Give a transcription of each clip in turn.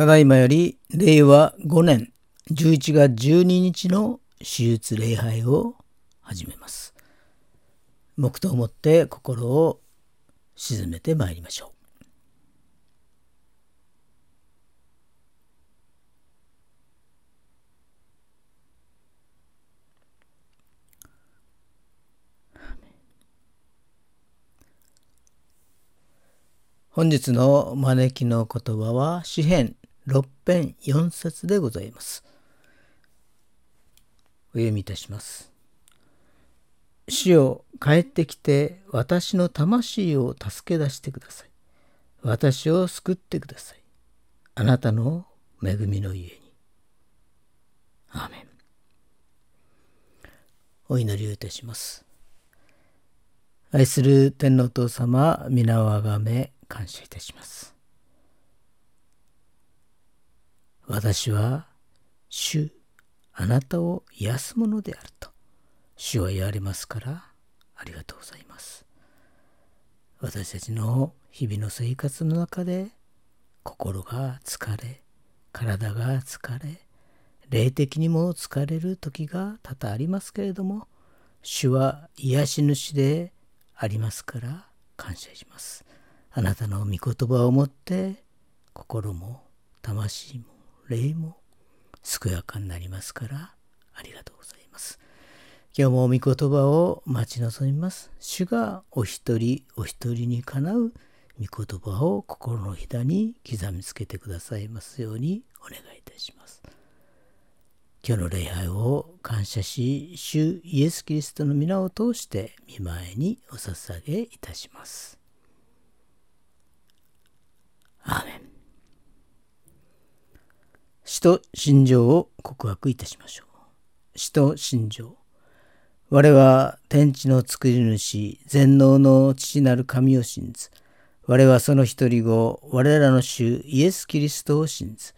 ただいまより令和5年11月12日の手術礼拝を始めます。黙祷をもって心を静めてまいりましょう。本日の招きの言葉は詩編6編4節でございます。お読みいたします。主よ帰ってきて私の魂を助け出してください。私を救ってください。あなたの恵みの家に。アーメン。お祈りをいたします。愛する天皇父様、皆をあがめ、感謝いたします。私は主あなたを癒すものであると主は言われますからありがとうございます。私たちの日々の生活の中で心が疲れ体が疲れ霊的にも疲れる時が多々ありますけれども主は癒し主でありますから感謝します。あなたの御言葉をもって心も魂も霊も健やかになりますからありがとうございます。今日も御言葉を待ち望みます。主がお一人お一人にかなう御言葉を心のひだに刻みつけてくださいますようにお願いいたします。今日の礼拝を感謝し、主イエス・キリストの皆を通して見舞いにお捧げいたします。アーメン。死と心情を告白いたしましょう。死と心情。我は天地の作り主、全能の父なる神を信ず。我はその一人子、我らの主イエス・キリストを信ず。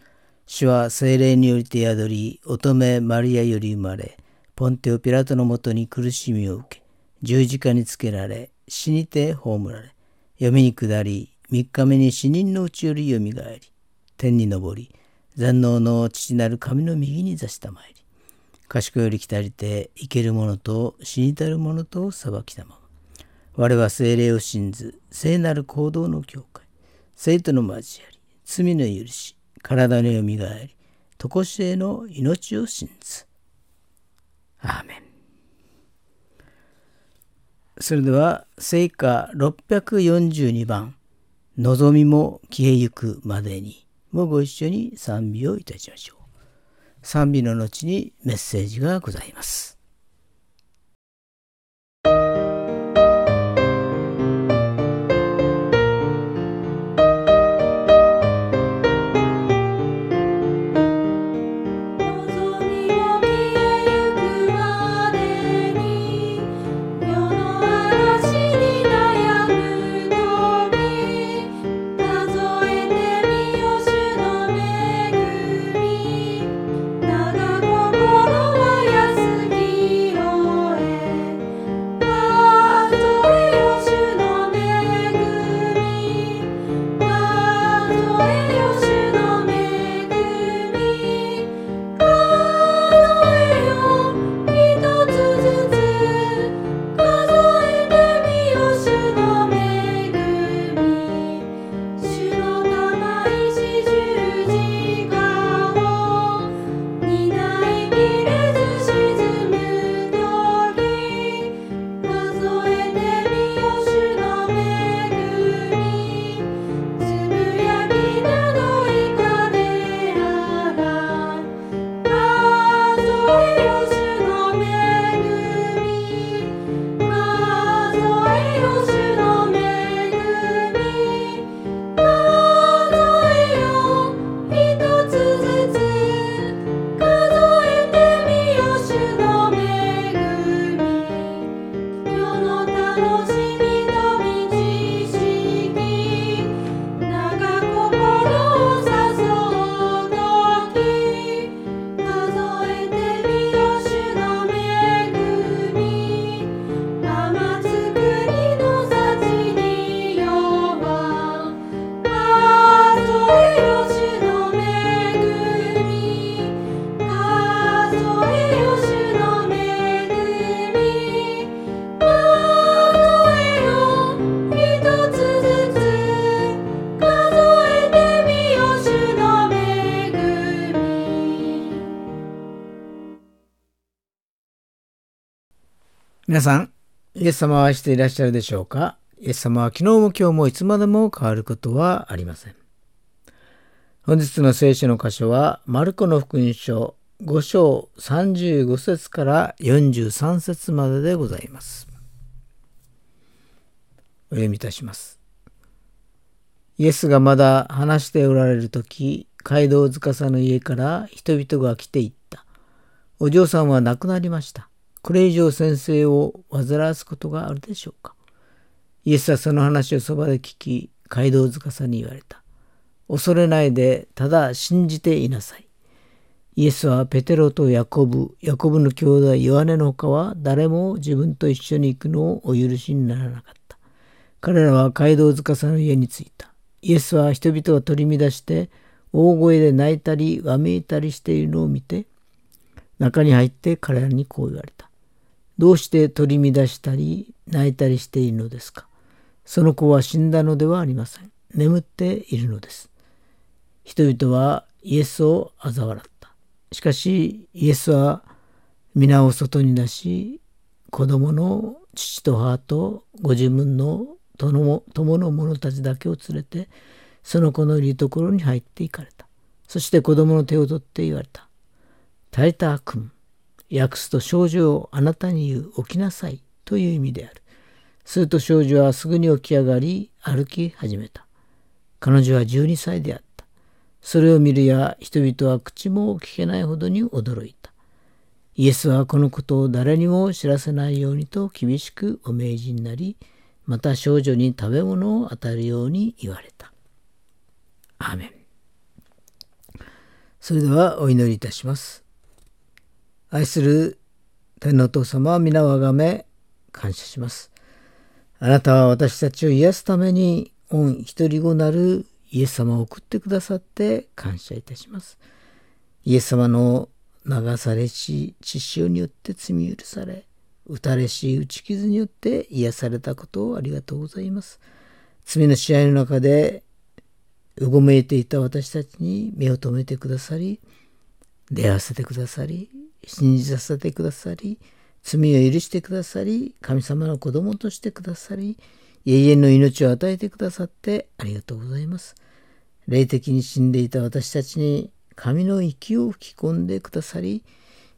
主は精霊によりて宿り、乙女マリアより生まれ、ポンテオ・ピラトのもとに苦しみを受け、十字架につけられ、死にて葬られ、読みに下り、三日目に死人のうちよりよみがえり、天に昇り、全能の父なる神の右に座したまいり、賢より来たりて生ける者と死にたる者と裁きたまま。我は精霊を信ず、聖なる行動の教会、生徒の交わり、罪の許し、体のよみがえり、とこしえの命を信ず。アーメン。それでは、聖歌642番。望みも消えゆくまでにもご一緒に賛美をいたしましょう。賛美の後にメッセージがございます。皆さん、イエス様を愛していらっしゃるでしょうか？イエス様は昨日も今日もいつまでも変わることはありません。本日の聖書の箇所は、マルコの福音書5章35節から43節まででございます。お読みいたします。イエスがまだ話しておられる時、街道司の家から人々が来ていった。お嬢さんは亡くなりました。これ以上先生を煩わすことがあるでしょうか？イエスはその話をそばで聞き、街道司に言われた。恐れないで、ただ信じていなさい。イエスはペテロとヤコブ、ヤコブの兄弟ヨハネの他は誰も自分と一緒に行くのをお許しにならなかった。彼らは街道司の家に着いた。イエスは人々が取り乱して大声で泣いたりわめいたりしているのを見て中に入って彼らにこう言われた。どうして取り乱したり泣いたりしているのですか？その子は死んだのではありません。眠っているのです。人々はイエスを嘲笑った。しかしイエスは皆を外に出し子供の父と母とご自分の友の者たちだけを連れてその子のいるところに入っていかれた。そして子供の手を取って言われた。タイター君、訳すと少女をあなたに言う起きなさいという意味である。すると少女はすぐに起き上がり歩き始めた。彼女は12歳であった。それを見るや人々は口も聞けないほどに驚いた。イエスはこのことを誰にも知らせないようにと厳しくお命じになり、また少女に食べ物を与えるように言われた。アーメン。それではお祈りいたします。愛する天のお父様は皆をあがめ感謝します。あなたは私たちを癒すために御一人子なるイエス様を送ってくださって感謝いたします。イエス様の流されし血潮によって罪許され、打たれし打ち傷によって癒されたことをありがとうございます。罪の試合の中でうごめいていた私たちに目を留めてくださり、出会わせてくださり、信じさせてくださり、罪を許してくださり、神様の子供としてくださり、永遠の命を与えてくださってありがとうございます。霊的に死んでいた私たちに神の息を吹き込んでくださり、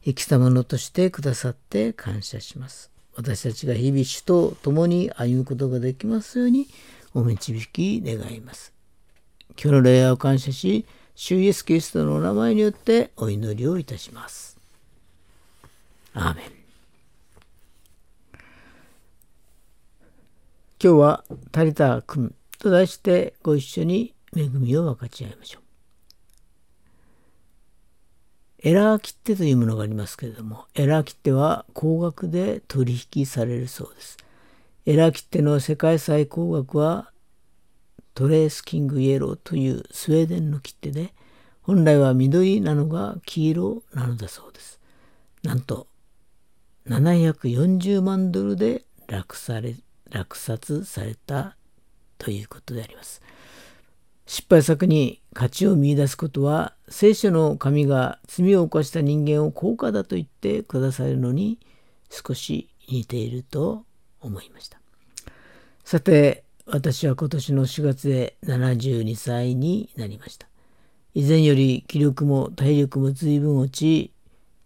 生きたものとしてくださって感謝します。私たちが日々主と共に歩むことができますようにお導き願います。今日の礼拝を感謝し、主イエスキリストのお名前によってお祈りをいたします。アーメン。今日は「タリタ君」と題してご一緒に恵みを分かち合いましょう。エラー切手というものがありますけれども、エラー切手は高額で取引されるそうです。エラー切手の世界最高額はトレースキングイエローというスウェーデンの切手で、本来は緑なのが黄色なのだそうです。なんと、740万ドルで落され落札されたということであります。失敗作に価値を見いだすことは聖書の神が罪を犯した人間を高価だと言ってくださるのに少し似ていると思いました。さて私は今年の4月で72歳になりました。以前より気力も体力も随分落ち、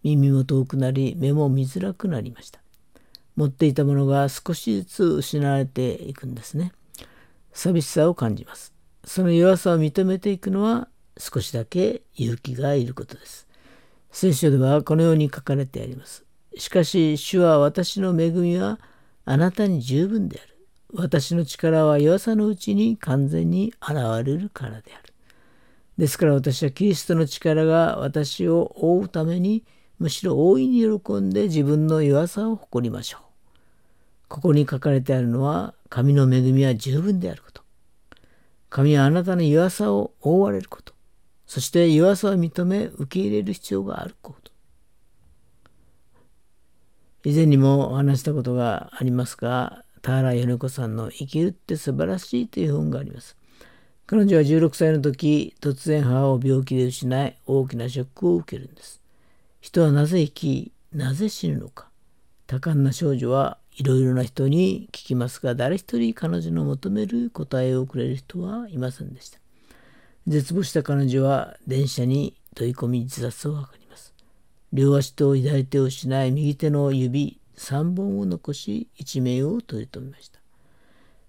耳も遠くなり、目も見づらくなりました。持っていたものが少しずつ失われていくんですね。寂しさを感じます。その弱さを認めていくのは少しだけ勇気がいることです。聖書ではこのように書かれてあります。しかし主は私の恵みはあなたに十分である。私の力は弱さのうちに完全に現れるからである。ですから私はキリストの力が私を覆うためにむしろ大いに喜んで自分の弱さを誇りましょう。ここに書かれてあるのは神の恵みは十分であること。神はあなたの弱さを覆われること。そして弱さを認め受け入れる必要があること。以前にもお話したことがありますが、田原米子さんの生きるって素晴らしいという本があります。彼女は16歳の時、突然母を病気で失い、大きなショックを受けるんです。人はなぜ生き、なぜ死ぬのか。多感な少女はいろいろな人に聞きますが誰一人彼女の求める答えをくれる人はいませんでした。絶望した彼女は電車に飛び込み自殺を図ります。両足と左手を失い右手の指3本を残し一命を取り留めました。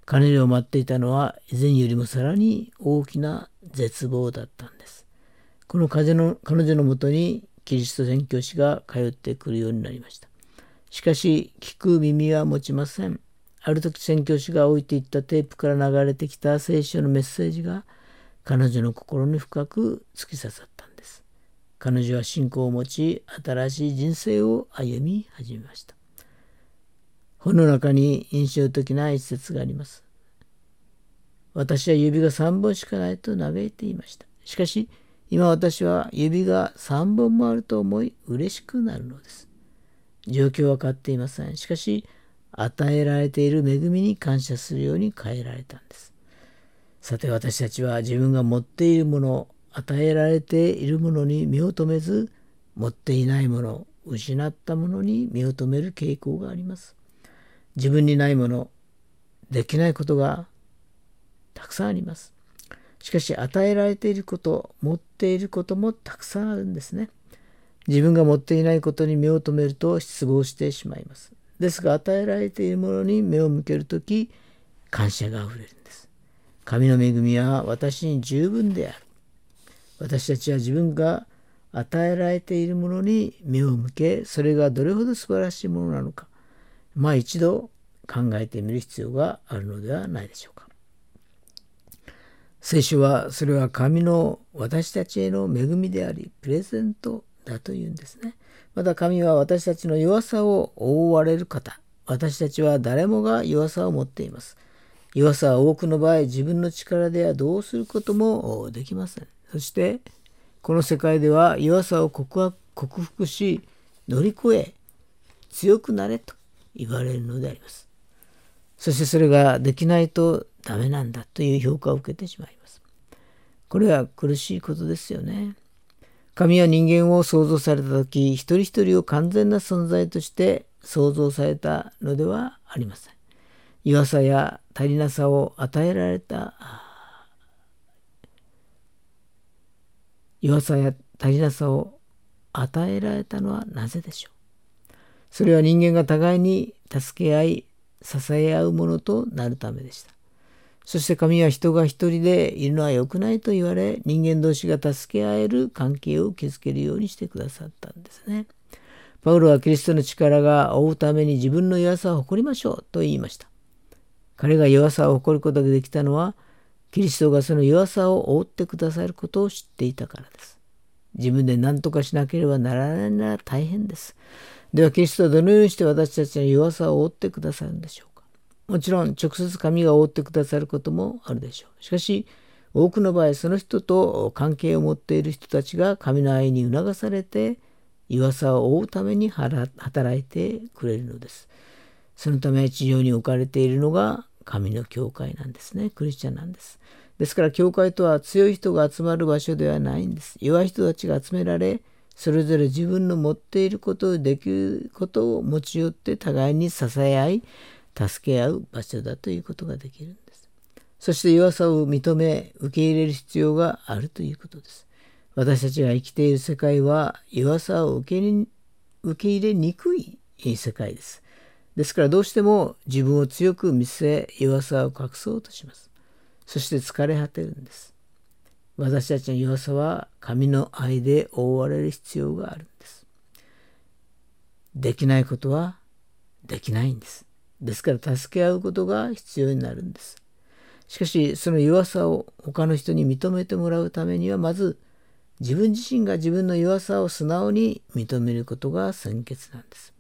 彼女を待っていたのは以前よりもさらに大きな絶望だったんです。この彼女の彼女のもとにキリスト宣教師が通ってくるようになりました。しかし聞く耳は持ちません。ある時宣教師が置いていったテープから流れてきた聖書のメッセージが彼女の心に深く突き刺さったんです。彼女は信仰を持ち新しい人生を歩み始めました。本の中に印象的な一節があります。私は指が3本しかないと嘆いていました。しかし今私は指が3本もあると思い嬉しくなるのです状況は変わっていません。しかし、与えられている恵みに感謝するように変えられたんです。さて私たちは自分が持っているもの、与えられているものに目を留めず、持っていないもの、失ったものに目を留める傾向があります。自分にないもの、できないことがたくさんあります。しかし与えられていること、持っていることもたくさんあるんですね。自分が持っていないことに目を留めると失望してしまいます。ですが与えられているものに目を向けるとき感謝があふれるんです。神の恵みは私に十分である。私たちは自分が与えられているものに目を向けそれがどれほど素晴らしいものなのかまあ一度考えてみる必要があるのではないでしょうか。聖書はそれは神の私たちへの恵みでありプレゼントだというんですね。また神は私たちの弱さを覆われる方。私たちは誰もが弱さを持っています。弱さは多くの場合自分の力ではどうすることもできません。そしてこの世界では弱さを克服し乗り越え強くなれと言われるのであります。そしてそれができないとダメなんだという評価を受けてしまいます。これは苦しいことですよね。神は人間を創造された時一人一人を完全な存在として創造されたのではありません。弱さや足りなさを与えられた弱さや足りなさを与えられたのはなぜでしょうそれは人間が互いに助け合い支え合うものとなるためでした。そして神は人が一人でいるのは良くないと言われ人間同士が助け合える関係を築けるようにしてくださったんですね。パウロはキリストの力が追うために自分の弱さを誇りましょうと言いました。彼が弱さを誇ることができたのはキリストがその弱さを覆ってくださることを知っていたからです。自分で何とかしなければならないなら大変です。ではキリストはどのようにして私たちの弱さを覆ってくださるんでしょうもちろん直接神が覆ってくださることもあるでしょう。しかし多くの場合その人と関係を持っている人たちが神の愛に促されて岩さを覆うために働いてくれるのです。そのため地上に置かれているのが神の教会なんですね。クリスチャンなんです。ですから教会とは強い人が集まる場所ではないんです。弱い人たちが集められそれぞれ自分の持っていることをできることを持ち寄って互いに支え合い助け合う場所だということができるんです。そして弱さを認め受け入れる必要があるということです。私たちが生きている世界は弱さを受け受け入れにくい世界です。ですからどうしても自分を強く見せ弱さを隠そうとします。そして疲れ果てるんです。私たちの弱さは神の愛で覆われる必要があるんです。できないことはできないんです。ですから助け合うことが必要になるんです。しかしその弱さを他の人に認めてもらうためにはまず自分自身が自分の弱さを素直に認めることが先決なんです。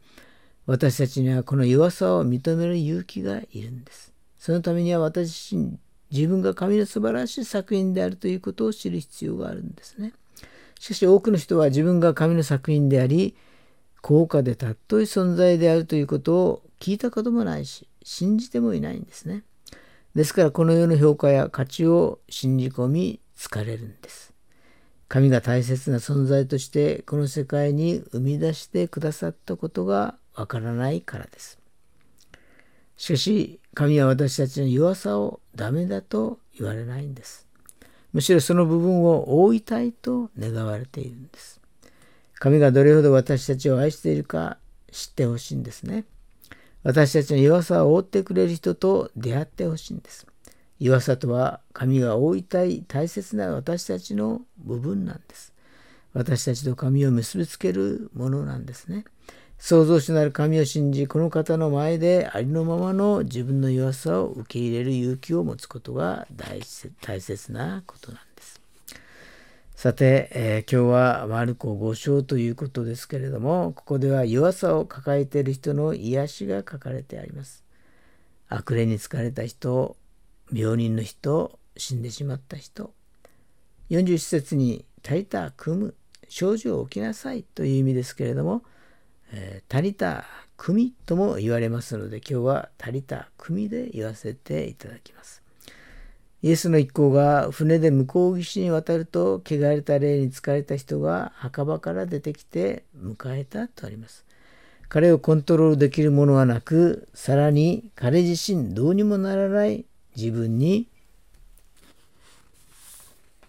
私たちにはこの弱さを認める勇気がいるんです。そのためには私自身自分が神の素晴らしい作品であるということを知る必要があるんですね。しかし多くの人は自分が神の作品であり高価で尊い存在であるということを聞いたこともないし信じてもいないんですね。ですからこの世の評価や価値を信じ込み疲れるんです。神が大切な存在としてこの世界に生み出してくださったことがわからないからです。しかし神は私たちの弱さをダメだと言われないんです。むしろその部分を覆いたいと願われているんです。神がどれほど私たちを愛しているか知ってほしいんですね。私たちの弱さを覆ってくれる人と出会ってほしいんです。弱さとは神が覆いたい大切な私たちの部分なんです。私たちと神を結びつけるものなんですね。創造主なる神を信じ、この方の前でありのままの自分の弱さを受け入れる勇気を持つことが大切なことなんです。さて、えー、今日はマルコ5章ということですけれども、ここでは弱さを抱えている人の癒しが書かれてあります。悪霊に疲れた人、病人の人、死んでしまった人。41節に、足りた組む、症状を起きなさいという意味ですけれども、えー、足りた組とも言われますので、今日は足りた組で言わせていただきます。イエスの一行が船で向こう岸に渡ると、汚れた霊に疲れた人が墓場から出てきて迎えたとあります。彼をコントロールできるものはなく、さらに彼自身どうにもならない自分に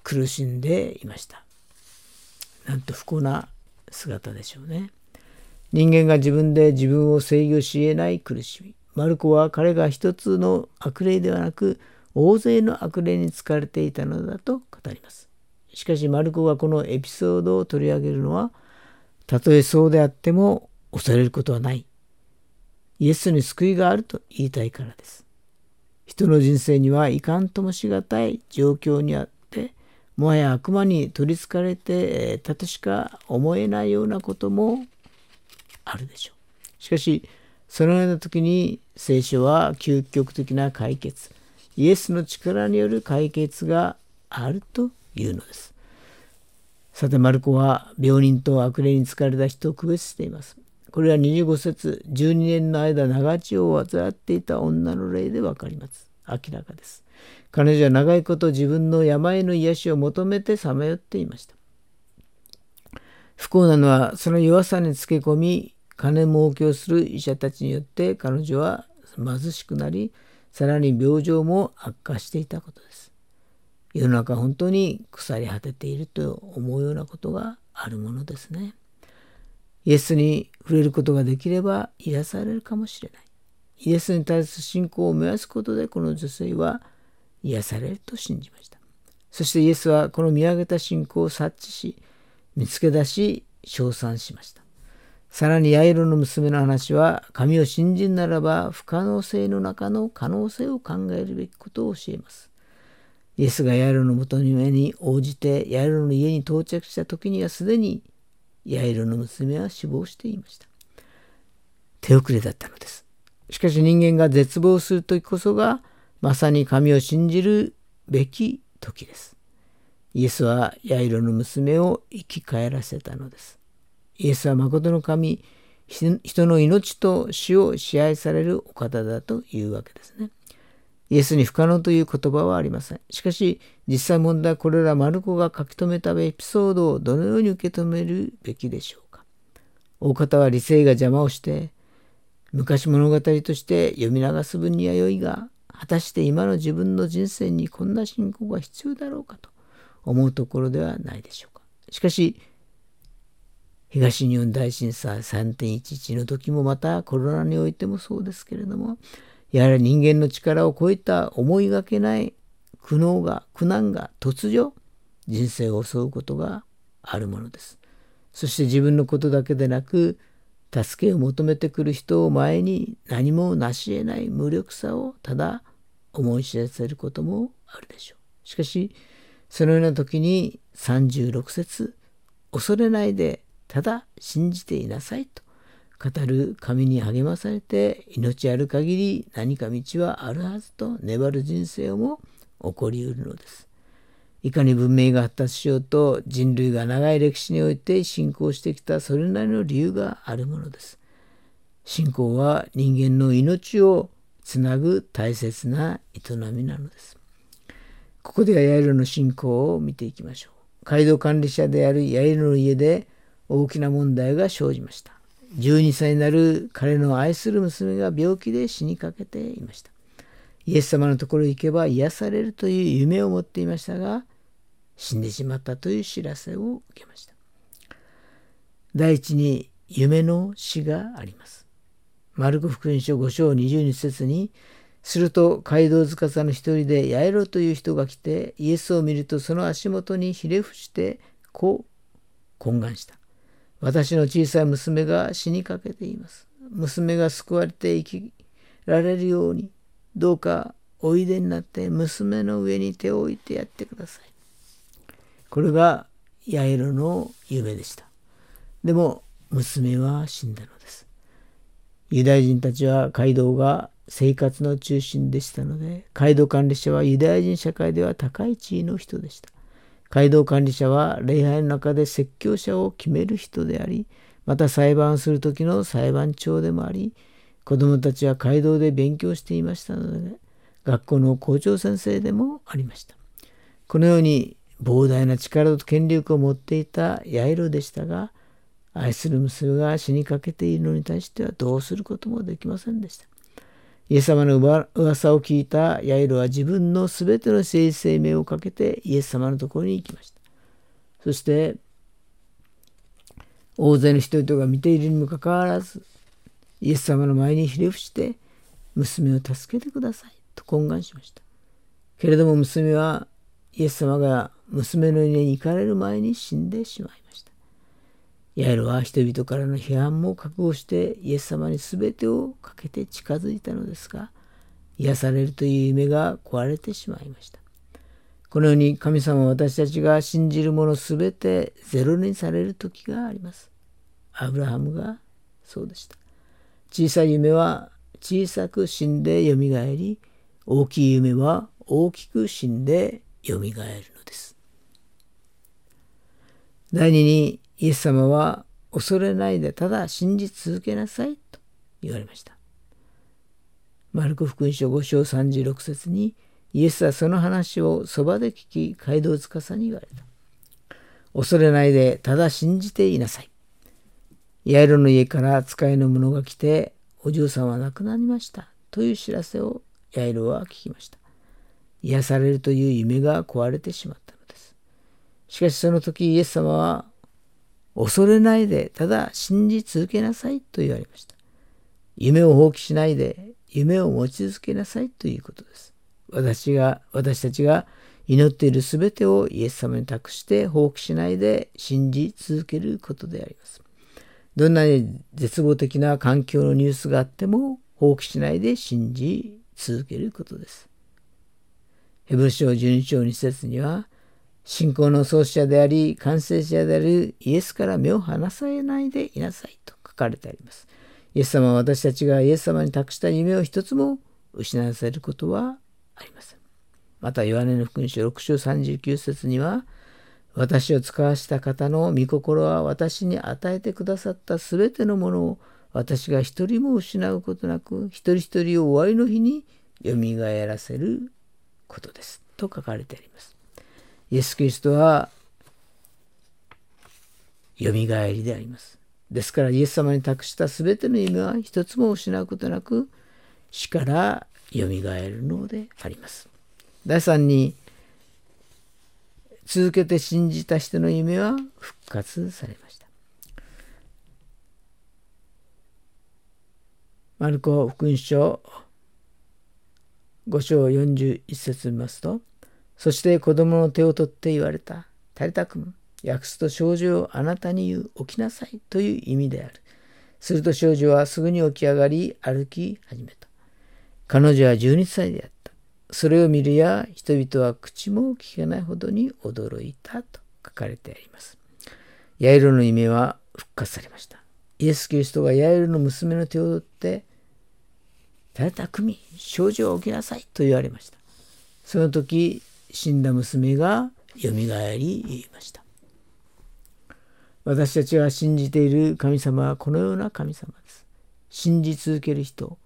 苦しんでいました。なんと不幸な姿でしょうね。人間が自分で自分を制御し得ない苦しみ。マルコは彼が一つの悪霊ではなく、大勢の悪霊に疲れていたのだと語ります。しかしマルコがこのエピソードを取り上げるのは、たとえそうであっても恐れることはない。イエスに救いがあると言いたいからです。人の人生にはいかんともしがたい状況にあって、もはや悪魔に取りつかれてたとしか思えないようなこともあるでしょう。しかし、そのような時に聖書は究極的な解決、イエスの力による解決があるというのです。さて、マルコは病人と悪霊に疲れた人を区別しています。これは25節12年の間長血を患っていた女の霊で分かります。明らかです。彼女は長いこと自分の病の癒しを求めてさまよっていました。不幸なのはその弱さにつけ込み金儲けをする医者たちによって彼女は貧しくなりさらに病状も悪化していたことです。世の中本当に腐り果てていると思うようなことがあるものですね。イエスに触れることができれば癒されるかもしれない。イエスに対する信仰を燃やすことでこの女性は癒されると信じました。そしてイエスはこの見上げた信仰を察知し、見つけ出し、称賛しました。さらにヤイロの娘の話は神を信じるならば不可能性の中の可能性を考えるべきことを教えます。イエスがヤイロのもとに応じてヤイロの家に到着した時にはすでにヤイロの娘は死亡していました。手遅れだったのです。しかし人間が絶望する時こそがまさに神を信じるべき時です。イエスはヤイロの娘を生き返らせたのです。イエスは誠の神、人の命と死を支配されるお方だというわけですね。イエスに不可能という言葉はありません。しかし、実際問題これらマルコが書き留めたエピソードをどのように受け止めるべきでしょうか。大方は理性が邪魔をして、昔物語として読み流す分には良いが、果たして今の自分の人生にこんな信仰が必要だろうかと思うところではないでしょうか。しかし、東日本大震災3.11の時もまたコロナにおいてもそうですけれどもやはり人間の力を超えた思いがけない苦悩が苦難が突如人生を襲うことがあるものです。そして自分のことだけでなく助けを求めてくる人を前に何も成し得ない無力さをただ思い知らせることもあるでしょう。しかしそのような時に36節恐れないでただ信じていなさいと語る神に励まされて命ある限り何か道はあるはずと粘る人生をも起こりうるのです。いかに文明が発達しようと人類が長い歴史において信仰してきたそれなりの理由があるものです。信仰は人間の命をつなぐ大切な営みなのです。ここではヤイロの信仰を見ていきましょう。街道管理者であるヤイロの家で大きな問題が生じました。12歳になる彼の愛する娘が病気で死にかけていました。イエス様のところへ行けば癒されるという夢を持っていましたが、死んでしまったという知らせを受けました。第一に夢の死があります。マルコ福音書5章22節に、すると街道司の一人でヤエロという人が来てイエスを見るとその足元にひれ伏してこう懇願した。私の小さい娘が死にかけています。娘が救われて生きられるようにどうかおいでになって娘の上に手を置いてやってください。これがヤエロの夢でした。でも娘は死んだのです。ユダヤ人たちは街道が生活の中心でしたので、街道管理者はユダヤ人社会では高い地位の人でした。街道管理者は礼拝の中で説教者を決める人であり、また裁判する時の裁判長でもあり、子供たちは街道で勉強していましたので、学校の校長先生でもありました。このように膨大な力と権力を持っていたヤイロでしたが、愛する娘が死にかけているのに対してはどうすることもできませんでした。イエス様の噂を聞いたヤイロは自分のすべての政治生命をかけてイエス様のところに行きました。そして大勢の人々が見ているにもかかわらずイエス様の前にひれ伏して娘を助けてくださいと懇願しました。けれども娘はイエス様が娘の家に行かれる前に死んでしまいました。ヤエロは人々からの批判も覚悟してイエス様に全てをかけて近づいたのですが、癒されるという夢が壊れてしまいました。このように神様は私たちが信じるもの全てゼロにされる時があります。アブラハムがそうでした。小さい夢は小さく死んでよみがえり、大きい夢は大きく死んでよみがえるのです。第二にイエス様は恐れないでただ信じ続けなさいと言われました。マルコ福音書5章36節にイエスはその話をそばで聞き街道司に言われた。恐れないでただ信じていなさい。ヤイロの家から使いの者が来てお嬢さんは亡くなりましたという知らせをヤイロは聞きました。癒されるという夢が壊れてしまったのです。しかしその時イエス様は恐れないで、ただ信じ続けなさいと言われました。夢を放棄しないで、夢を持ち続けなさいということです。私が、私たちが祈っているすべてをイエス様に託して放棄しないで信じ続けることであります。どんなに絶望的な環境のニュースがあっても放棄しないで信じ続けることです。ヘブル書12章2節には信仰の創始者であり、完成者であるイエスから目を離さないでいなさいと書かれてあります。イエス様は私たちがイエス様に託した夢を一つも失わせることはありません。また、ヨハネの福音書6章39節には、私を使わした方の御心は私に与えてくださったすべてのものを私が一人も失うことなく、一人一人を終わりの日によみがえらせることです。と書かれてあります。イエス・キリストはよみがえりであります。ですからイエス様に託した全ての夢は一つも失うことなく死からよみがえるのであります。第3に続けて信じた人の夢は復活されました。マルコ福音書5章41節見ますとそして子供の手を取って言われた。タリタ君、訳すと少女をあなたに言う、起きなさいという意味である。すると少女はすぐに起き上がり歩き始めた。彼女は12歳であった。それを見るや人々は口も聞けないほどに驚いたと書かれてあります。ヤイロの夢は復活されました。イエス・キリストがヤイロの娘の手を取って、タリタ組、少女を起きなさいと言われました。その時、死んだ娘がよみがえり言いました。私たちが信じている神様はこのような神様です。信じ続ける人、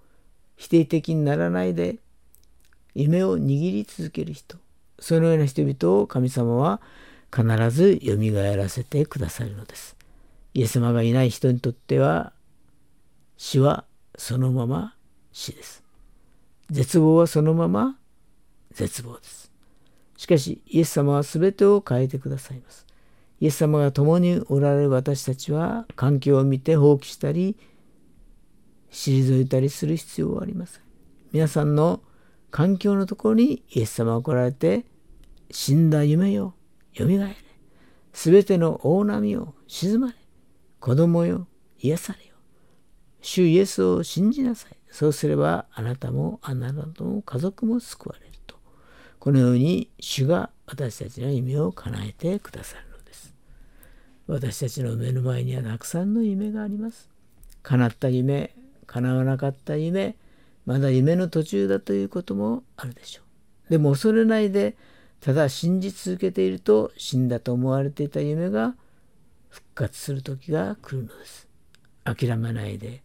否定的にならないで夢を握り続ける人、そのような人々を神様は必ずよみがえらせてくださるのです。イエス様がいない人にとっては死はそのまま死です。絶望はそのまま絶望です。しかし、イエス様は全てを変えてくださいます。イエス様が共におられる私たちは、環境を見て放棄したり、退いたりする必要はありません。皆さんの環境のところにイエス様が来られて、死んだ夢よ、よみがえれ。すべての大波を沈まれ。子供よ、癒されよ。主イエスを信じなさい。そうすればあなたもあなたの家族も救われる。このように主が私たちの夢を叶えてくださるのです。私たちの目の前にはたくさんの夢があります。叶った夢、叶わなかった夢、まだ夢の途中だということもあるでしょう。でも恐れないで、ただ信じ続けていると死んだと思われていた夢が復活する時が来るのです。諦めないで、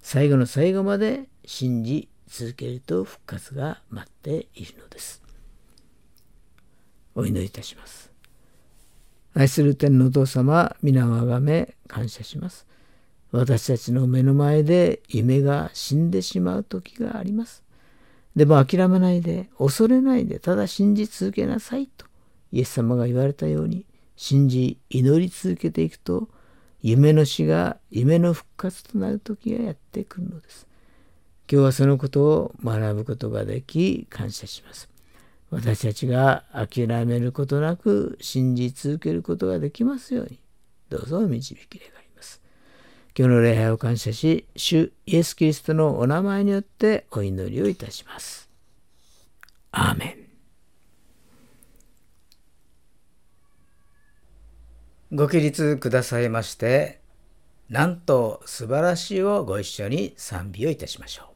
最後の最後まで信じ続けると復活が待っているのです。お祈りいたします。愛する天のお父様、皆をあがめ感謝します。私たちの目の前で夢が死んでしまう時があります。でも諦めないで、恐れないで、ただ信じ続けなさいと、イエス様が言われたように、信じ、祈り続けていくと、夢の死が夢の復活となる時がやってくるのです。今日はそのことを学ぶことができ、感謝します。私たちが諦めることなく信じ続けることができますように、どうぞ導き願います今日の礼拝を感謝し、主イエス・キリストのお名前によってお祈りをいたします。アーメン。ご起立くださいまして、なんと素晴らしいをご一緒に賛美をいたしましょう。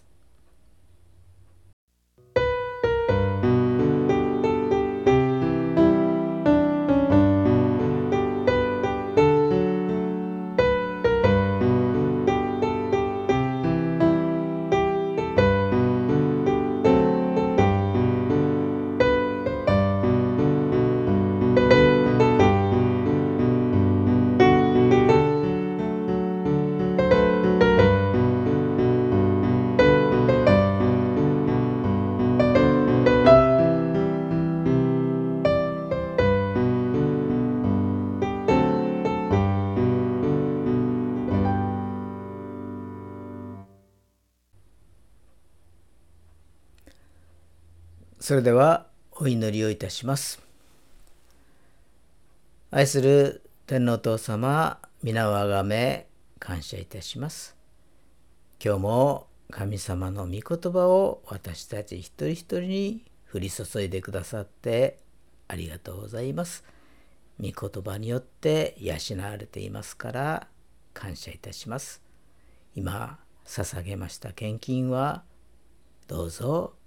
それではお祈りをいたします。愛する天皇父様、皆をあがめ感謝いたします。今日も神様の御言葉を私たち一人一人に降り注いでくださってありがとうございます。御言葉によって養われていますから感謝いたします。今捧げました献金はどうぞ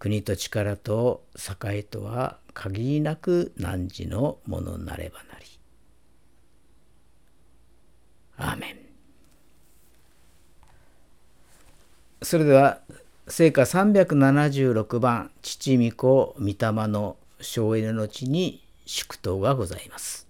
国と力と栄とは限りなく汝のものなればなり。アーメン。それでは聖歌376番父御子御霊の省エネの地に祝祷がございます。